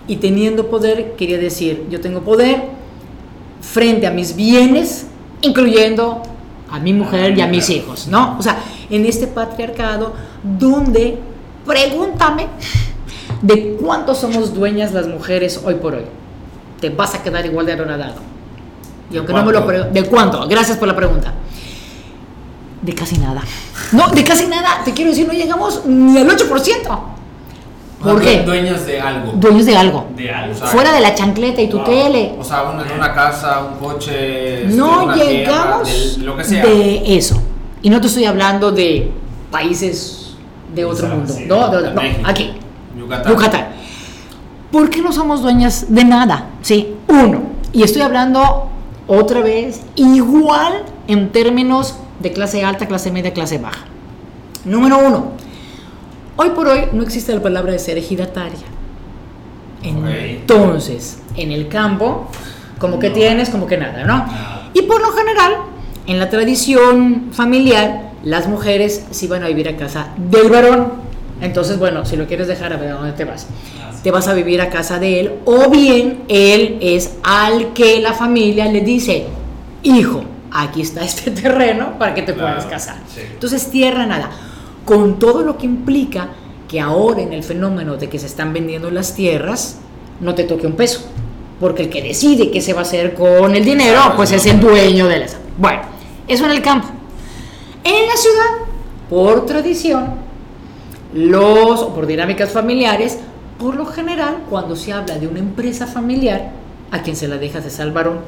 Speaker 3: Y teniendo poder quería decir, yo tengo poder, frente a mis bienes, incluyendo a mi mujer y a mis hijos, ¿no? O sea, en este patriarcado donde, pregúntame, ¿de cuánto somos dueñas las mujeres hoy por hoy? Te vas a quedar igual de anonadado. Y
Speaker 2: ¿De
Speaker 3: aunque no me lo ¿De cuánto? Gracias por la pregunta. De casi nada. No, de casi nada. Te quiero decir, no llegamos ni al 8%. ¿Por qué?
Speaker 2: Dueños de algo.
Speaker 3: Dueños de algo.
Speaker 4: De algo.
Speaker 2: O sea,
Speaker 3: Fuera de la chancleta y tu
Speaker 4: Wow.
Speaker 3: tele.
Speaker 2: O sea, una, una casa, un coche. este,
Speaker 3: No
Speaker 2: una
Speaker 3: llegamos
Speaker 2: tierra, de lo que sea.
Speaker 3: de eso. Y no te estoy hablando de países de otro
Speaker 4: Exacto,
Speaker 3: mundo.
Speaker 4: sí,
Speaker 3: no, no,
Speaker 4: de
Speaker 3: no,
Speaker 4: México.
Speaker 3: aquí.
Speaker 2: Yucatán.
Speaker 3: Yucatán. ¿Por qué no somos dueñas de nada? Sí, uno. Y estoy hablando otra vez igual en términos de clase alta, clase media, clase baja. Número uno. Hoy por hoy no existe la palabra de ser ejidataria. Entonces, en el campo, como que
Speaker 4: No.
Speaker 3: tienes, como que nada, ¿no? Y por lo general, en la tradición familiar, las mujeres sí van a vivir a casa del varón. Entonces, bueno, si lo quieres dejar, a ver a dónde te vas.
Speaker 4: Ah.
Speaker 3: Te vas a vivir a casa de él, o bien él es al que la familia le dice, hijo, aquí está este terreno para que te
Speaker 4: Claro,
Speaker 3: puedas casar.
Speaker 4: sí.
Speaker 3: Entonces, tierra nada. Con todo lo que implica que ahora en el fenómeno de que se están vendiendo las tierras, no te toque un peso. Porque el que decide qué se va a hacer con el dinero, pues es el dueño de la... Bueno, eso en el campo. En la ciudad, por tradición, los, o por dinámicas familiares, por lo general, cuando se habla de una empresa familiar, a quien se la dejas es al varón.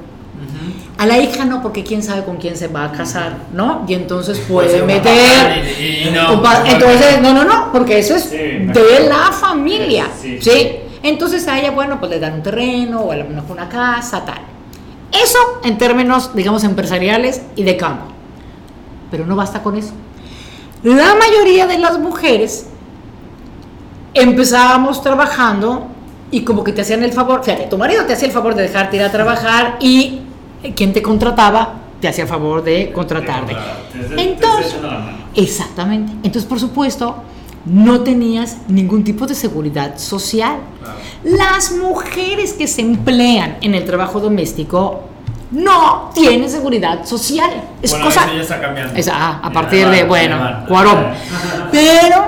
Speaker 3: A la hija no, porque quién sabe con quién se va a casar, ¿no? Y entonces
Speaker 2: Puede
Speaker 3: meter...
Speaker 2: papá y- y no,
Speaker 3: entonces, no, no, no, porque eso es
Speaker 4: Sí,
Speaker 3: de la familia,
Speaker 4: Sí.
Speaker 3: ¿sí? Entonces a ella, bueno, pues le dan un terreno o a lo mejor una casa, tal. Eso en términos, digamos, empresariales y de campo. Pero no basta con eso. La mayoría de las mujeres empezábamos trabajando y como que te hacían el favor, fíjate, tu marido te hacía el favor de dejarte ir a trabajar y quien te contrataba te hacía el favor de contratarte. Entonces. Exactamente. Entonces, por supuesto, no tenías ningún tipo de seguridad social. Las mujeres que se emplean en el trabajo doméstico no tienen seguridad social. Es
Speaker 2: bueno,
Speaker 3: cosa.
Speaker 2: eso ya está cambiando.
Speaker 3: Es, ah, a partir de, bueno. Cuarón. Pero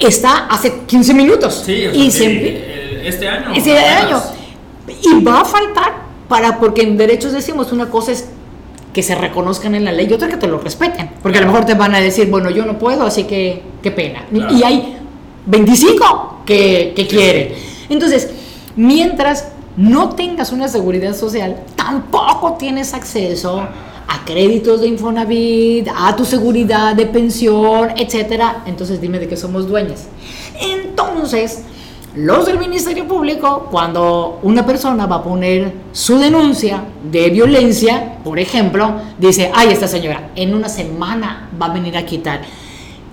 Speaker 3: está hace 15 minutos.
Speaker 2: Sí, o sea,
Speaker 3: y se,
Speaker 2: este año. apenas.
Speaker 3: año. Y va a faltar para, porque en derechos decimos una cosa es que se reconozcan en la ley y otra que te lo respeten. Porque a lo mejor te van a decir, bueno, yo no puedo, así que qué pena.
Speaker 2: Claro.
Speaker 3: Y hay 25 que, que quieren. Entonces, mientras no tengas una seguridad social, tampoco tienes acceso a créditos de Infonavit, a tu seguridad de pensión, etcétera. Entonces, dime de qué somos dueñas. Entonces, los del Ministerio Público, cuando una persona va a poner su denuncia de violencia, por ejemplo, dice, ay, esta señora, en una semana va a venir a quitar.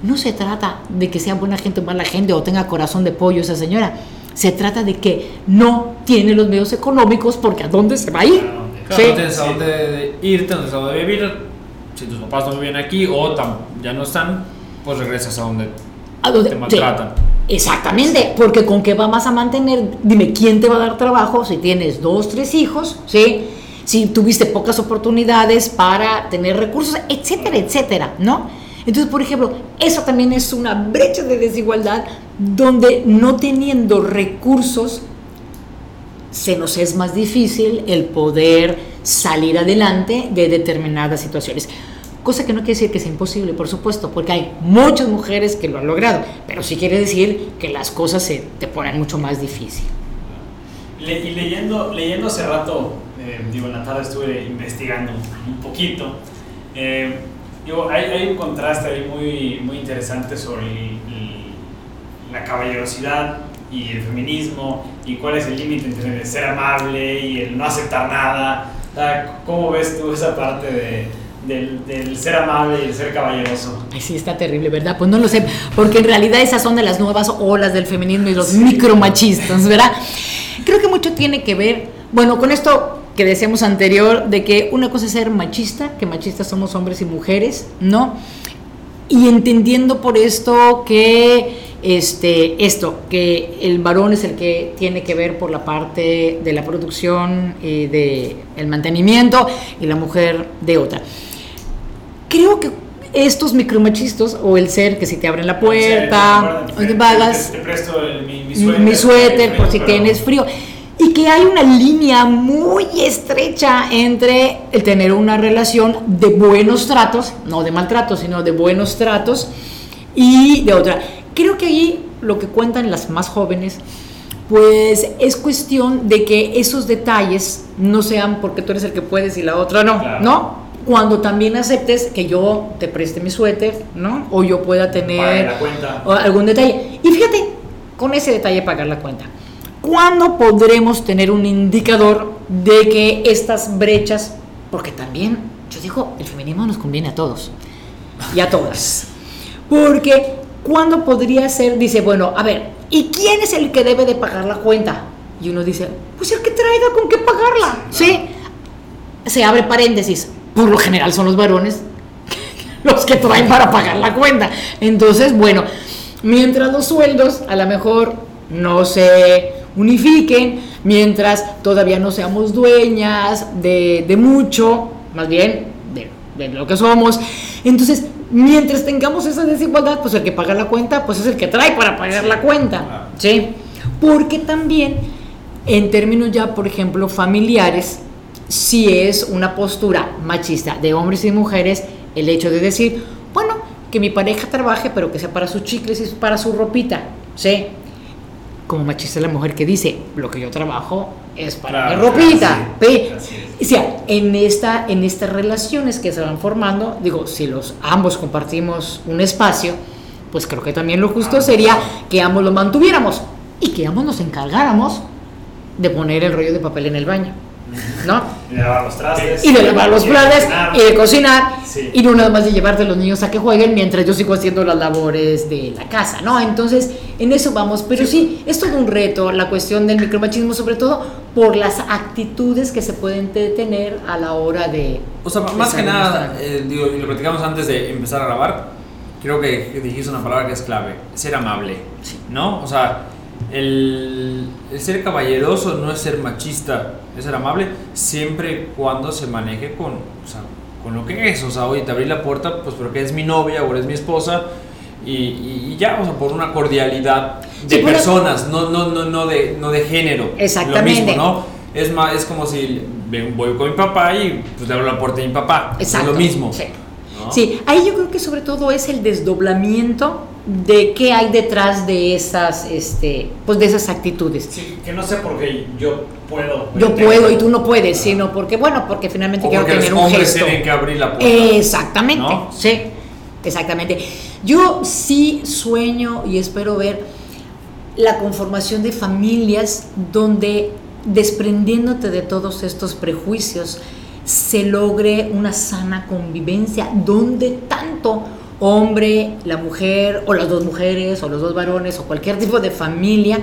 Speaker 3: No se trata de que sea buena gente o mala gente o tenga corazón de pollo esa señora. Se trata de que no tiene los medios económicos porque ¿a dónde se va a ir?
Speaker 2: Claro, no tienes a dónde irte, no tienes a dónde vivir. Si tus papás no viven aquí o ya no están, pues regresas a donde, Te maltratan.
Speaker 3: Exactamente, porque con qué vas a mantener, dime, ¿quién te va a dar trabajo si tienes dos, tres hijos, ¿sí? Si tuviste pocas oportunidades para tener recursos, etcétera, etcétera, ¿no? Entonces, por ejemplo, eso también es una brecha de desigualdad donde no teniendo recursos se nos es más difícil el poder salir adelante de determinadas situaciones cosa que no quiere decir que sea imposible, por supuesto, porque hay muchas mujeres que lo han logrado, pero sí quiere decir que las cosas se te ponen mucho más difícil.
Speaker 4: y leyendo, leyendo hace rato, eh, digo, en la tarde estuve investigando un poquito, eh, digo, hay, hay, un contraste ahí muy, muy interesante sobre la caballerosidad y el feminismo y cuál es el límite entre ser amable y el no aceptar nada. ¿Cómo ves tú esa parte de del, ser amable y el ser caballeroso.
Speaker 3: Ay, sí, está terrible, ¿verdad? Pues no lo sé, porque en realidad esas son de las nuevas olas del feminismo y los micromachistas, ¿verdad? Creo que mucho tiene que ver, bueno, con esto que decíamos anterior, de que una cosa es ser machista, que machistas somos hombres y mujeres, ¿no? Y entendiendo por esto que este, esto, que el varón es el que tiene que ver por la parte de la producción y del el mantenimiento y la mujer de otra creo que estos micromachistas o el ser que si te abren la puerta, o te pagas,
Speaker 4: te, presto
Speaker 3: mi, suéter, por si tienes frío. Y que hay una línea muy estrecha entre el tener una relación de buenos tratos, no de maltratos, sino de buenos tratos, y de otra. Creo que ahí lo que cuentan las más jóvenes, pues es cuestión de que esos detalles no sean porque tú eres el que puedes y la otra no, ¿no? Cuando también aceptes que yo te preste mi suéter, ¿no? O yo pueda tener algún detalle. Y fíjate, con ese detalle pagar la cuenta. ¿Cuándo podremos tener un indicador de que estas brechas, porque también, yo digo, el feminismo nos conviene a todos y a todas. Porque ¿cuándo podría ser, dice, bueno, a ver, ¿y quién es el que debe de pagar la cuenta? Y uno dice, pues el que traiga con qué pagarla, ¿sí? Se abre paréntesis, por lo general son los varones los que traen para pagar la cuenta. Entonces, bueno, mientras los sueldos a lo mejor no se unifiquen, mientras todavía no seamos dueñas de, mucho, más bien de, lo que somos, entonces, mientras tengamos esa desigualdad, pues el que paga la cuenta, pues es el que trae para pagar la cuenta, ¿sí? Porque también, en términos ya, por ejemplo, familiares, si es una postura machista de hombres y mujeres el hecho de decir, bueno, que mi pareja trabaje, pero que sea para sus chicles y para su ropita, ¿sí? Como machista la mujer que dice, lo que yo trabajo es para mi ropita, ¿sí? O sea, en, esta, en estas relaciones que se van formando, digo, si los ambos compartimos un espacio, pues creo que también lo justo sería que ambos lo mantuviéramos y que ambos nos encargáramos de poner el rollo de papel en el baño. ¿No?
Speaker 4: Y de lavar los trastes.
Speaker 3: Y de lavar los platos y de cocinar. Y no nada más de llevarte a los niños a que jueguen mientras yo sigo haciendo las labores de la casa, ¿no? Entonces, en eso vamos. Pero sí, es todo un reto la cuestión del micromachismo, sobre todo por las actitudes que se pueden tener a la hora de.
Speaker 2: O sea, más que nada, eh, digo, lo platicamos antes de empezar a grabar, creo que dijiste una palabra que es clave: ser amable, ¿no? O sea el, ser caballeroso no es ser machista, es ser amable, siempre y cuando se maneje con, con lo que es. O sea, oye, te abrí la puerta, pues porque es mi novia o eres mi esposa. Y, ya, o sea, por una cordialidad de personas, no, no, no, no, de, no de género.
Speaker 3: Exactamente.
Speaker 2: Lo mismo, ¿no? Es, más, es como si voy con mi papá y pues le abro la puerta de mi papá.
Speaker 3: Exacto.
Speaker 2: Es lo mismo.
Speaker 3: Sí. sí, ahí yo creo que sobre todo es el desdoblamiento de qué hay detrás de esas, este, pues de esas actitudes.
Speaker 4: Sí, que no sé por qué yo puedo.
Speaker 3: Yo puedo y tú no puedes, sino porque, bueno, porque finalmente quiero tener un gesto.
Speaker 2: tienen que abrir la puerta.
Speaker 3: Exactamente, sí, exactamente. Yo sí sueño y espero ver la conformación de familias donde desprendiéndote de todos estos prejuicios se logre una sana convivencia donde tanto hombre, la mujer o las dos mujeres o los dos varones o cualquier tipo de familia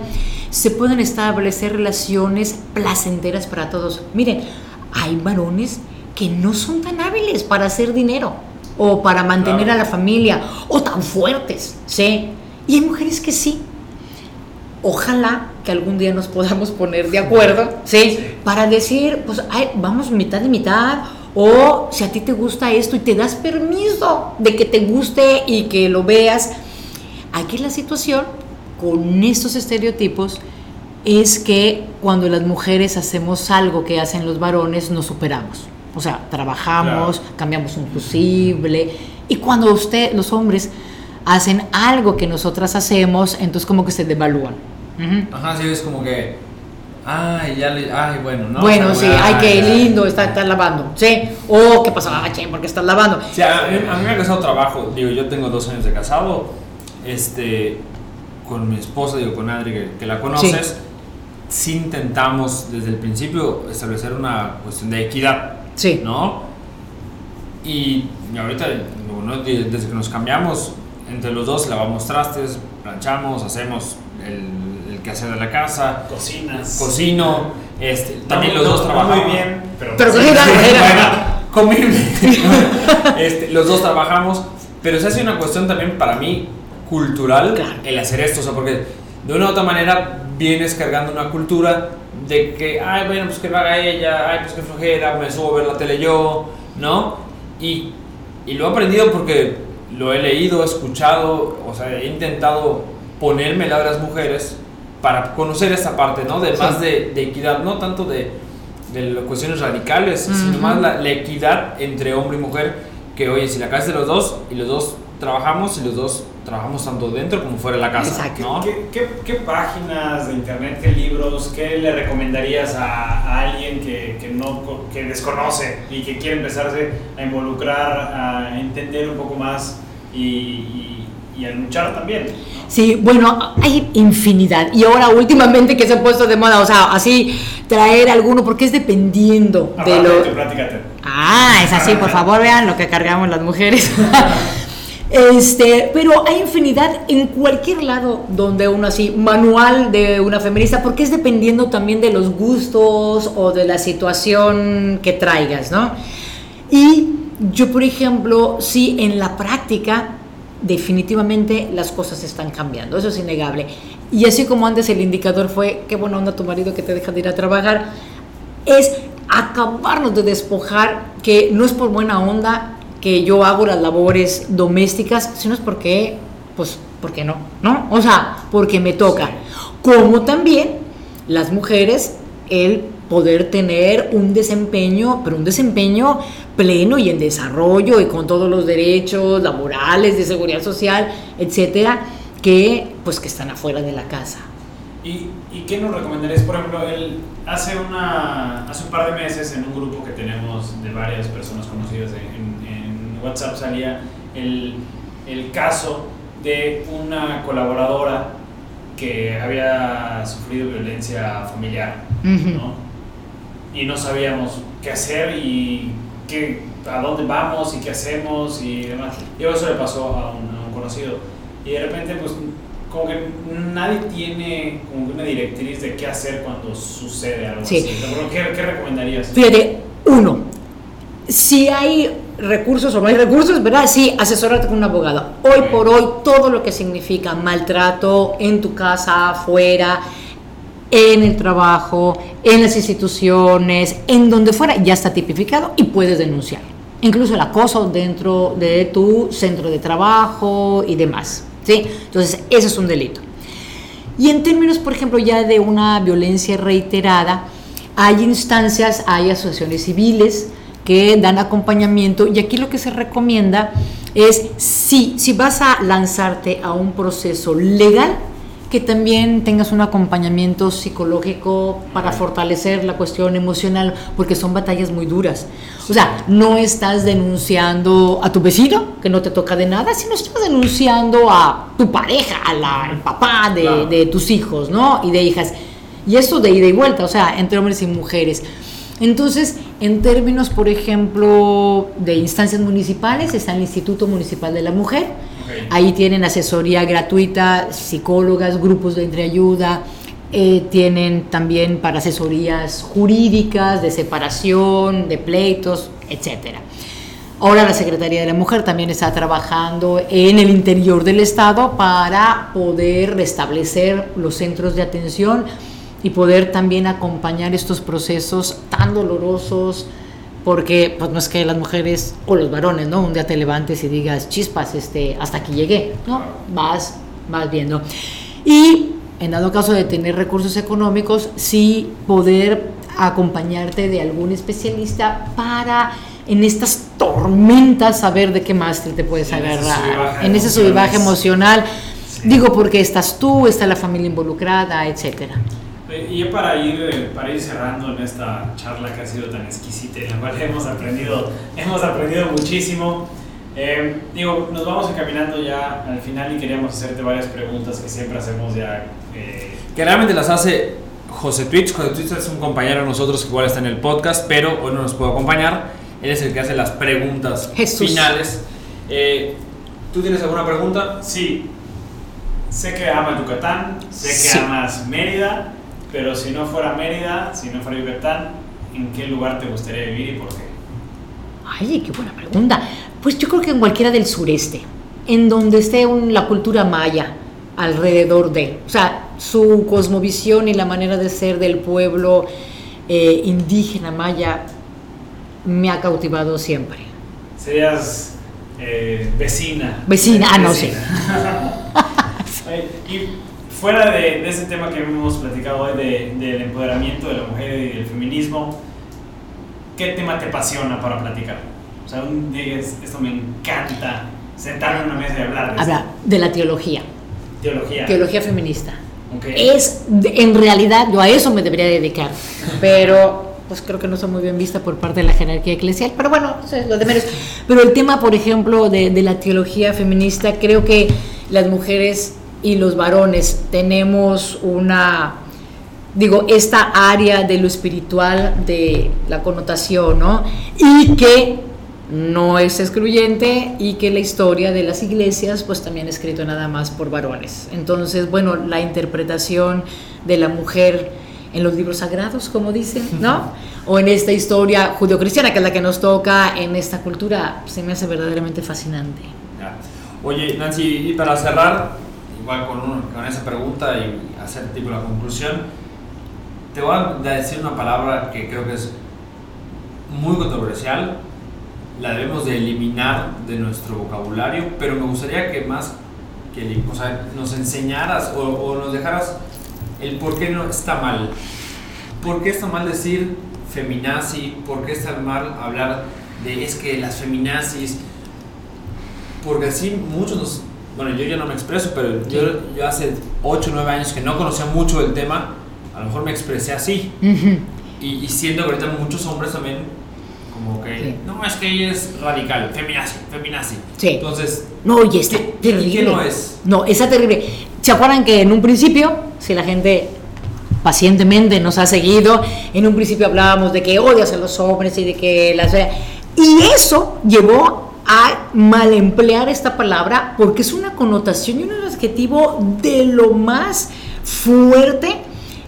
Speaker 3: se pueden establecer relaciones placenteras para todos. Miren, hay varones que no son tan hábiles para hacer dinero o para mantener a la familia o tan fuertes, ¿sí? Y hay mujeres que sí. Ojalá que algún día nos podamos poner de acuerdo, ¿sí? Para decir, pues, vamos mitad y mitad, o si a ti te gusta esto y te das permiso de que te guste y que lo veas. Aquí la situación con estos estereotipos es que cuando las mujeres hacemos algo que hacen los varones, nos superamos. O sea, trabajamos, cambiamos un fusible. Y cuando usted, los hombres, hacen algo que nosotras hacemos, entonces como que se devalúan.
Speaker 2: Ajá, sí, es como que. Ay, ya le. Ay, bueno, ¿no?
Speaker 3: Bueno, sí, ay, qué lindo, está, lavando. Sí. O, ¿qué pasa? Ah, ¿por qué estás lavando?
Speaker 2: Sí, a, mí me ha costado trabajo. Digo, yo tengo dos años de casado. Este. Con mi esposa, digo, con Adri, que, la conoces. Sí. intentamos desde el principio establecer una cuestión de equidad.
Speaker 3: Sí.
Speaker 2: ¿No? Y, ahorita, desde que nos cambiamos, entre los dos lavamos trastes, planchamos, hacemos el quehacer de la casa.
Speaker 4: Cocinas.
Speaker 2: Cocino. Este, también los dos trabajamos.
Speaker 4: Muy bien,
Speaker 3: pero, pero bueno,
Speaker 2: este, los dos trabajamos, pero se hace una cuestión también para mí cultural el hacer esto, o sea, porque de una u otra manera vienes cargando una cultura de que, ay, bueno, pues que lo haga ella, ay, pues que flojera, me subo a ver la tele yo, ¿no? Y, y lo he aprendido porque lo he leído, he escuchado, o sea, he intentado ponerme la de las mujeres para conocer esta parte, ¿no? De más de, equidad, no tanto de, de cuestiones radicales, sino más la, equidad entre hombre y mujer, que oye, si la casa es de los dos y los dos trabajamos y los dos trabajamos tanto dentro como fuera de la casa. ¿no?
Speaker 4: ¿Qué, qué, páginas de internet, qué libros, qué le recomendarías a, alguien que, que, no, que desconoce y que quiere empezarse a involucrar, a entender un poco más y, y, a luchar también?
Speaker 3: Sí, bueno, hay infinidad. Y ahora últimamente que se ha puesto de moda, o sea, así traer alguno, porque es dependiendo de lo... ah, es así, por favor, vean lo que cargamos las mujeres. Este, pero hay infinidad en cualquier lado donde uno así, manual de una feminista, porque es dependiendo también de los gustos o de la situación que traigas, ¿no? Y yo, por ejemplo, sí, en la práctica, definitivamente las cosas están cambiando, eso es innegable. Y así como antes el indicador fue, qué buena onda tu marido que te deja de ir a trabajar, es acabarnos de despojar que no es por buena onda que yo hago las labores domésticas, sino es porque, pues, porque no, ¿no? O sea, porque me toca. Como también las mujeres, el poder tener un desempeño, pero un desempeño pleno y en desarrollo y con todos los derechos laborales, de seguridad social, etcétera, que pues que están afuera de la casa.
Speaker 4: ¿Y, y qué nos recomendarías? Por ejemplo, el, hace, una, hace un par de meses en un grupo que tenemos de varias personas conocidas en WhatsApp salía el, el caso de una colaboradora que había sufrido violencia familiar, ¿no? Y no sabíamos qué hacer y qué, a dónde vamos y qué hacemos y demás. Y eso le pasó a un, conocido. Y de repente, pues, como que nadie tiene como una directriz de qué hacer cuando sucede algo así. ¿Qué, ¿Qué recomendarías?
Speaker 3: Fíjate, uno, si hay recursos o no hay recursos, ¿verdad? Sí, asesorarte con un abogado. Hoy por hoy, todo lo que significa maltrato en tu casa, afuera, en el trabajo, en las instituciones, en donde fuera, ya está tipificado y puedes denunciar. Incluso el acoso dentro de tu centro de trabajo y demás. ¿sí? Entonces, ese es un delito. Y en términos, por ejemplo, ya de una violencia reiterada, hay instancias, hay asociaciones civiles, que dan acompañamiento y aquí lo que se recomienda es si, si vas a lanzarte a un proceso legal, que también tengas un acompañamiento psicológico para fortalecer la cuestión emocional, porque son batallas muy duras. O sea, no estás denunciando a tu vecino, que no te toca de nada, sino estás denunciando a tu pareja, al papá de, de tus hijos, ¿no? Y de hijas. Y eso de ida y vuelta, o sea, entre hombres y mujeres. Entonces, en términos, por ejemplo, de instancias municipales, está el Instituto Municipal de la Mujer. Ahí tienen asesoría gratuita, psicólogas, grupos de entreayuda, eh, tienen también para asesorías jurídicas, de separación, de pleitos, etc. Ahora la Secretaría de la Mujer también está trabajando en el interior del Estado para poder restablecer los centros de atención y poder también acompañar estos procesos tan dolorosos, porque pues no es que las mujeres o los varones, ¿no? Un día te levantes y digas, chispas, este, hasta aquí llegué, ¿no? Vas, vas viendo. Y en dado caso de tener recursos económicos, sí poder acompañarte de algún especialista para en estas tormentas saber de qué más te puedes agarrar, en ese subivaje emocional. Digo, porque estás tú, está la familia involucrada, etcétera.
Speaker 4: Eh, y para ir, eh, para ir cerrando en esta charla que ha sido tan exquisita, en la cual hemos aprendido, hemos aprendido muchísimo. Eh, digo, nos vamos encaminando ya al final y queríamos hacerte varias preguntas que siempre hacemos ya.
Speaker 2: Que realmente las hace José Twitch. José Twitch es un compañero de nosotros que igual está en el podcast, pero hoy no nos puede acompañar. Él es el que hace las preguntas finales. ¿Tú tienes alguna pregunta?
Speaker 4: Sí. Sé que amas Yucatán, sé que amas Mérida. Pero si no fuera Mérida, si no fuera Yucatán, ¿en qué lugar te gustaría vivir y por qué?
Speaker 3: Ay, qué buena pregunta. Pues yo creo que en cualquiera del sureste, en donde esté la cultura maya alrededor de, o sea, su cosmovisión y la manera de ser del pueblo eh, indígena maya me ha cautivado siempre.
Speaker 4: Serías eh, vecina.
Speaker 3: Vecina, ah, no sé.
Speaker 4: fuera de, ese tema que hemos platicado hoy del empoderamiento de la mujer y del feminismo, ¿qué tema te apasiona para platicar? O sea, un día esto me encanta, sentarme en una mesa y hablar de
Speaker 3: Hablar de la teología.
Speaker 4: Teología.
Speaker 3: Teología feminista. Es, en realidad, yo a eso me debería dedicar, pero pues creo que no soy muy bien vista por parte de la jerarquía eclesial, pero bueno, eso es lo de menos. Pero el tema, por ejemplo, de, de la teología feminista, creo que las mujeres y los varones tenemos una, digo, esta área de lo espiritual, de la connotación, ¿no? Y que no es excluyente y que la historia de las iglesias pues también es escrito nada más por varones. Entonces, bueno, la interpretación de la mujer en los libros sagrados, como dicen, ¿no? O en esta historia judeocristiana, que es la que nos toca en esta cultura, se me hace verdaderamente fascinante.
Speaker 2: Oye, Nancy, y para cerrar, igual con, con esa pregunta y hacer tipo la conclusión, te voy a decir una palabra que creo que es muy controversial, la debemos de eliminar de nuestro vocabulario, pero me gustaría que más que o sea, nos enseñaras o, o, nos dejaras el por qué no está mal. ¿Por qué está mal decir feminazi? ¿Por qué está mal hablar de es que las feminazis? Porque así muchos nos bueno, yo ya no me expreso, pero yo, yo hace 8 o 9 años que no conocía mucho del tema, a lo mejor me expresé así. y, y, siento que ahorita muchos hombres también, como que, no, es que ella es radical, feminazi, feminazi.
Speaker 3: Sí.
Speaker 2: Entonces,
Speaker 3: no, y está terrible.
Speaker 2: ¿Qué no es?
Speaker 3: No, está terrible. ¿Se acuerdan que en un principio, si la gente pacientemente nos ha seguido, en un principio hablábamos de que odias a los hombres y de que las... Y eso llevó a mal emplear esta palabra porque es una connotación y un adjetivo de lo más fuerte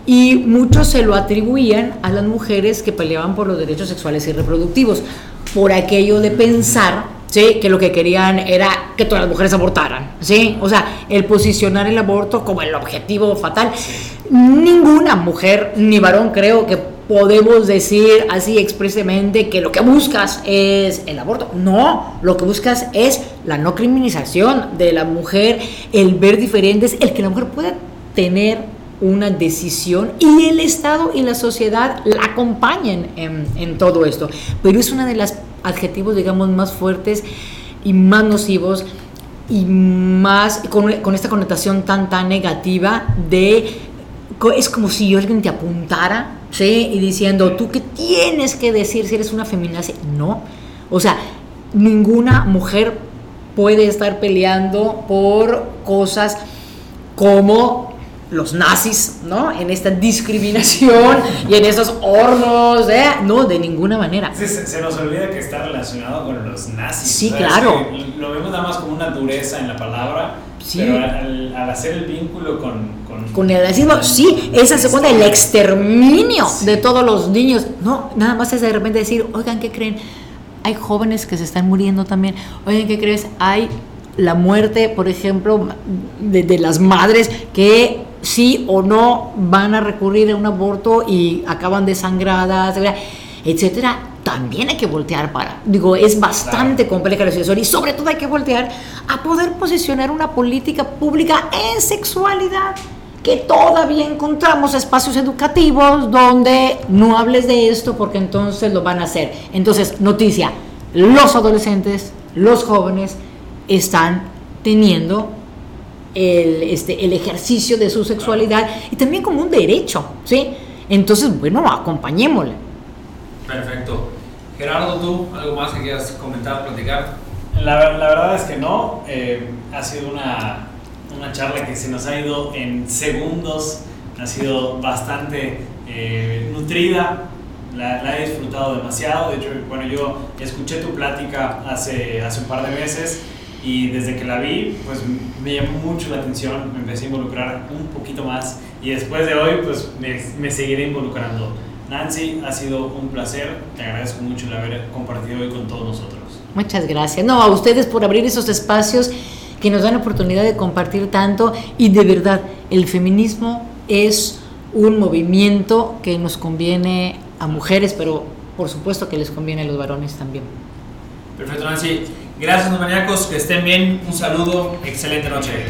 Speaker 3: y muchos se lo atribuían a las mujeres que peleaban por los derechos sexuales y reproductivos, por aquello de pensar ¿sí? que lo que querían era que todas las mujeres abortaran, ¿sí? o sea, el posicionar el aborto como el objetivo fatal. Ninguna mujer ni varón creo que podemos decir así expresamente que lo que buscas es el aborto. No, lo que buscas es la no criminalización de la mujer, el ver diferentes, el que la mujer pueda tener una decisión y el Estado y la sociedad la acompañen en, todo esto. Pero es uno de los adjetivos, digamos, más fuertes y más nocivos y más con, con esta connotación tan tan negativa de es como si alguien te apuntara, ¿sí? Y diciendo, ¿tú qué tienes que decir si eres una feminazi? No. O sea, ninguna mujer puede estar peleando por cosas como los nazis, ¿no? En esta discriminación y en esos hornos, ¿eh? No, de ninguna manera.
Speaker 4: Sí, se, se nos olvida que está relacionado con los nazis.
Speaker 3: Sí,
Speaker 4: O sea, es
Speaker 3: claro.
Speaker 4: Lo vemos nada más como una dureza en la palabra,
Speaker 3: Sí.
Speaker 4: pero al, al hacer el vínculo con... Con,
Speaker 3: Con el racismo, sí, esa segunda, el exterminio de todos los niños. No, nada más es de repente decir, oigan, ¿qué creen? Hay jóvenes que se están muriendo también. Oigan, ¿qué crees? Hay la muerte, por ejemplo, de, de las madres que sí o no van a recurrir a un aborto y acaban desangradas, etcétera. También hay que voltear para. Digo, es bastante compleja la situación y sobre todo hay que voltear a poder posicionar una política pública en sexualidad que todavía encontramos espacios educativos donde no hables de esto porque entonces lo van a hacer. Entonces, noticia, los adolescentes, los jóvenes están teniendo el, este, el ejercicio de su sexualidad y también como un derecho, ¿sí? Entonces, bueno, acompañémosle.
Speaker 2: Perfecto. Gerardo, tú, algo más que quieras comentar, platicar.
Speaker 4: La, la verdad es que no. eh, ha sido una, una charla que se nos ha ido en segundos. Ha sido bastante eh, nutrida. La, la he disfrutado demasiado. De hecho, bueno, yo escuché tu plática hace, hace un par de meses y desde que la vi, pues me llamó mucho la atención. Me empecé a involucrar un poquito más y después de hoy, pues me, me seguiré involucrando. Nancy, ha sido un placer. Te agradezco mucho el haber compartido hoy con todos nosotros.
Speaker 3: Muchas gracias. No, a ustedes por abrir esos espacios que nos dan la oportunidad de compartir tanto y de verdad, el feminismo es un movimiento que nos conviene a mujeres, pero por supuesto que les conviene a los varones también.
Speaker 2: Perfecto, Nancy. Gracias, maníacos. Que estén bien. Un saludo. Excelente noche.